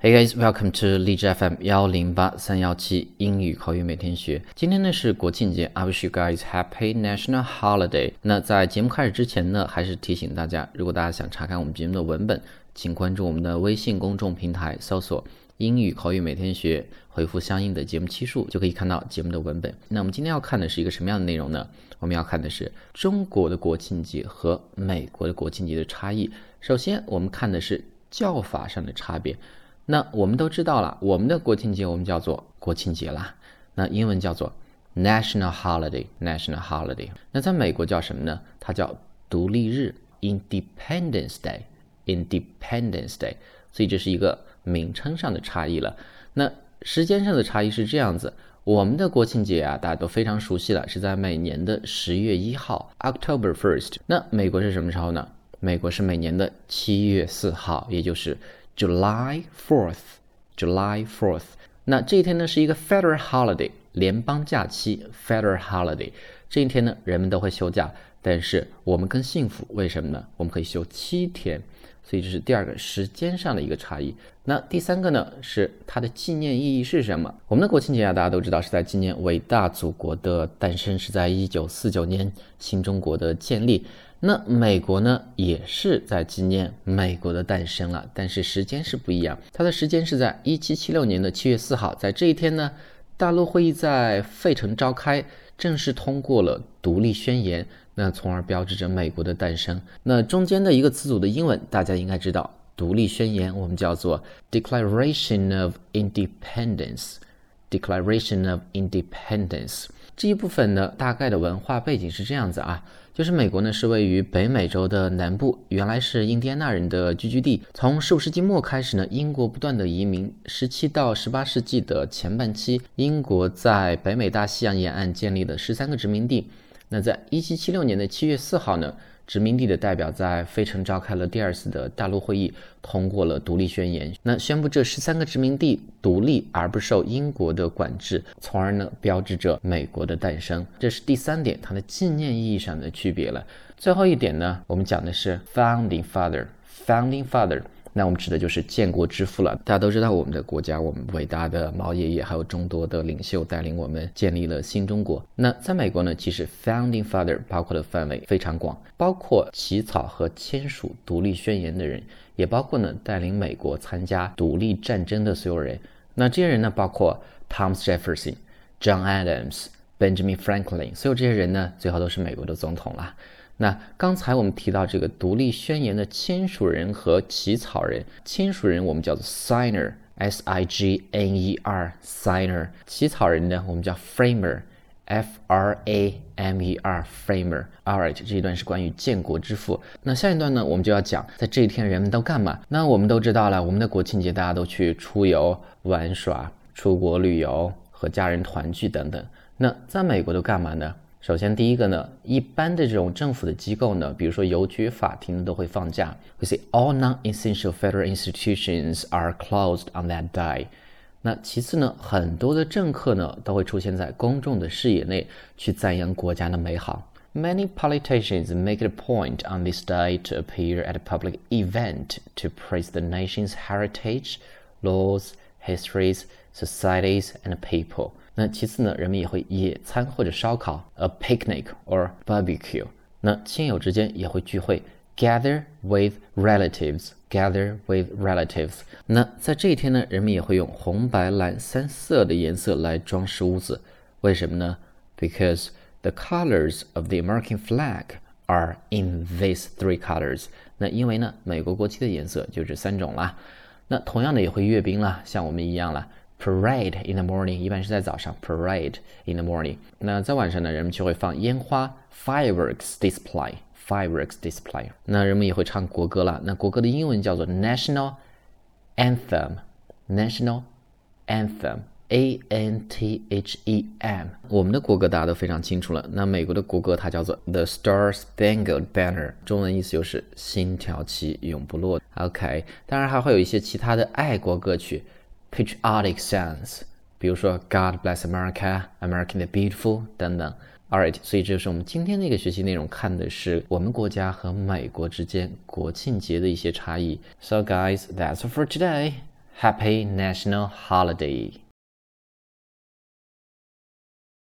Hey guys, welcome to 荔枝 FM 幺零八三幺七英语口语每天学。今天呢是国庆节，I wish you guys happy national holiday。那在节目开始之前呢，还是提醒大家，如果大家想查看我们节目的文本，请关注我们的微信公众平台，搜索“英语口语每天学”，回复相应的节目期数，就可以看到节目的文本。那我们今天要看的是一个什么样的内容呢？我们要看的是中国的国庆节和美国的国庆节的差异。首先，我们看的是叫法上的差别。那我们都知道了，我们的国庆节我们叫做国庆节啦，那英文叫做 national holiday，national holiday。那在美国叫什么呢？它叫独立日，Independence Day，Independence Day。所以这是一个名称上的差异了。那时间上的差异是这样子，我们的国庆节啊，大家都非常熟悉了，是在每年的十月一号，October first。那美国是什么时候呢？美国是每年的七月四号，也就是。July Fourth, July Fourth。那这一天呢是一个 Federal Holiday，联邦假期 Federal Holiday。这一天呢，人们都会休假，但是我们更幸福，为什么呢？我们可以休七天，所以这是第二个时间上的一个差异。那第三个呢，是它的纪念意义是什么？我们的国庆节啊，大家都知道是在纪念伟大祖国的诞生，是在一九四九年新中国的建立。那美国呢，也是在纪念美国的诞生了，但是时间是不一样。它的时间是在一七七六年的七月四号，在这一天呢，大陆会议在费城召开，正式通过了独立宣言，那从而标志着美国的诞生。那中间的一个词组的英文大家应该知道，独立宣言我们叫做 Declaration of Independence，Declaration of Independence。这一部分呢，大概的文化背景是这样子啊。就是美国呢，是位于北美洲的南部，原来是印第安纳人的聚居地。从十五世纪末开始呢，英国不断的移民。十七到十八世纪的前半期，英国在北美大西洋沿岸建立了十三个殖民地。那在一七七六年的七月四号呢？殖民地的代表在费城召开了第二次的大陆会议，通过了独立宣言。那宣布这十三个殖民地独立而不受英国的管制，从而呢标志着美国的诞生。这是第三点，它的纪念意义上的区别了。最后一点呢，我们讲的是 Founding Father，Founding Father。那我们指的就是建国之父了。大家都知道，我们的国家，我们伟大的毛爷爷，还有众多的领袖带领我们建立了新中国。那在美国呢，其实 founding father 包括的范围非常广，包括起草和签署独立宣言的人，也包括呢带领美国参加独立战争的所有人。那这些人呢，包括 Thomas Jefferson、John Adams、Benjamin Franklin，所有这些人呢，最后都是美国的总统了。那刚才我们提到这个独立宣言的签署人和起草人，签署人我们叫做 signer，s i g n e r，signer。起草人呢，我们叫 framer，f r a m e r，framer。Alright，这一段是关于建国之父。那下一段呢，我们就要讲在这一天人们都干嘛？那我们都知道了，我们的国庆节大家都去出游玩耍、出国旅游和家人团聚等等。那在美国都干嘛呢？首先，第一个呢，一般的这种政府的机构呢，比如说邮局、法庭都会放假。We say all non-essential federal institutions are closed on that day。那其次呢，很多的政客呢都会出现在公众的视野内，去赞扬国家的美好。Many politicians make it a point on this day to appear at a public event to praise the nation's heritage, laws, histories, societies, and people. 那其次呢，人们也会野餐或者烧烤，a picnic or barbecue。那亲友之间也会聚会，gather with relatives，gather with relatives。那在这一天呢，人们也会用红、白、蓝三色的颜色来装饰屋子，为什么呢？Because the colors of the American flag are in these three colors。那因为呢，美国国旗的颜色就这三种啦。那同样的也会阅兵啦，像我们一样啦。Parade in the morning，一般是在早上。Parade in the morning，那在晚上呢，人们就会放烟花，fireworks display，fireworks display。那人们也会唱国歌了。那国歌的英文叫做 national anthem，national anthem，a n t h e m。我们的国歌大家都非常清楚了。那美国的国歌它叫做 The Star Spangled Banner，中文意思就是星条旗永不落。OK，当然还会有一些其他的爱国歌曲。 patriotic songs，比如说 God Bless America、American the Beautiful 等等。Alright，所以这就是我们今天的一个学习内容，看的是我们国家和美国之间国庆节的一些差异。So guys, that's all for today. Happy National Holiday。